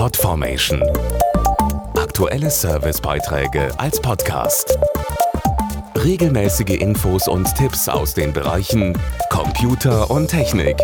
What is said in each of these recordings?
Podformation. Aktuelle Servicebeiträge als Podcast. Regelmäßige Infos und Tipps aus den Bereichen Computer und Technik.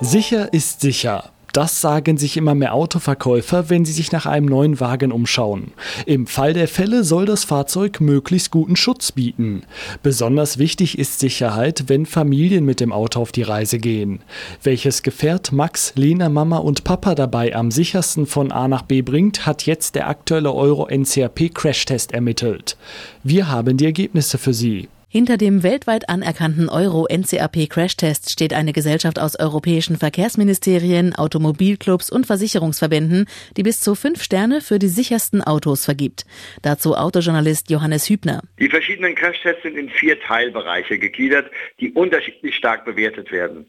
Sicher ist sicher. Das sagen sich immer mehr Autoverkäufer, wenn sie sich nach einem neuen Wagen umschauen. Im Fall der Fälle soll das Fahrzeug möglichst guten Schutz bieten. Besonders wichtig ist Sicherheit, wenn Familien mit dem Auto auf die Reise gehen. Welches Gefährt Max, Lena, Mama und Papa dabei am sichersten von A nach B bringt, hat jetzt der aktuelle Euro NCAP Crashtest ermittelt. Wir haben die Ergebnisse für Sie. Hinter dem weltweit anerkannten Euro-NCAP-Crashtest steht eine Gesellschaft aus europäischen Verkehrsministerien, Automobilclubs und Versicherungsverbänden, die bis zu fünf Sterne für die sichersten Autos vergibt. Dazu Autojournalist Johannes Hübner. Die verschiedenen Crashtests sind in vier Teilbereiche gegliedert, die unterschiedlich stark bewertet werden.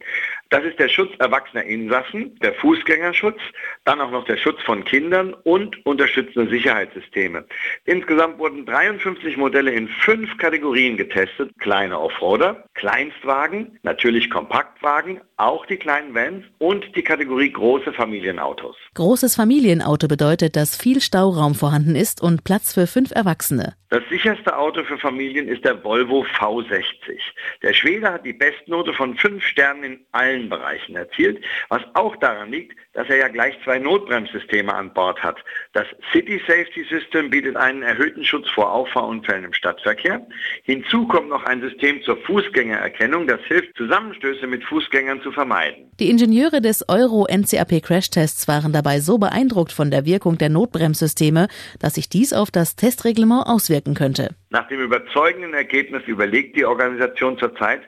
Das ist der Schutz erwachsener Insassen, der Fußgängerschutz, dann auch noch der Schutz von Kindern und unterstützende Sicherheitssysteme. Insgesamt wurden 53 Modelle in fünf Kategorien getestet kleine Offroader, Kleinstwagen, natürlich Kompaktwagen, auch die kleinen Vans und die Kategorie große Familienautos. Großes Familienauto bedeutet, dass viel Stauraum vorhanden ist und Platz für fünf Erwachsene. Das sicherste Auto für Familien ist der Volvo V60. Der Schwede hat die Bestnote von fünf Sternen in allen Bereichen erzielt, was auch daran liegt, dass er ja gleich zwei Notbremssysteme an Bord hat. Das City Safety System bietet einen erhöhten Schutz vor Auffahrunfällen im Stadtverkehr. Hinzu kommt noch ein System zur Fußgängererkennung, das hilft, Zusammenstöße mit Fußgängern zu vermeiden. Die Ingenieure des Euro-NCAP-Crashtests waren dabei so beeindruckt von der Wirkung der Notbremssysteme, dass sich dies auf das Testreglement auswirken könnte. Nach dem überzeugenden Ergebnis überlegt die Organisation zurzeit,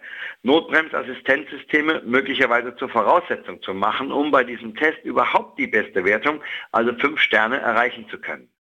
Notbremsassistenzsysteme möglicherweise zur Voraussetzung zu machen, um bei diesem Test überhaupt die beste Wertung, also fünf Sterne, erreichen zu können.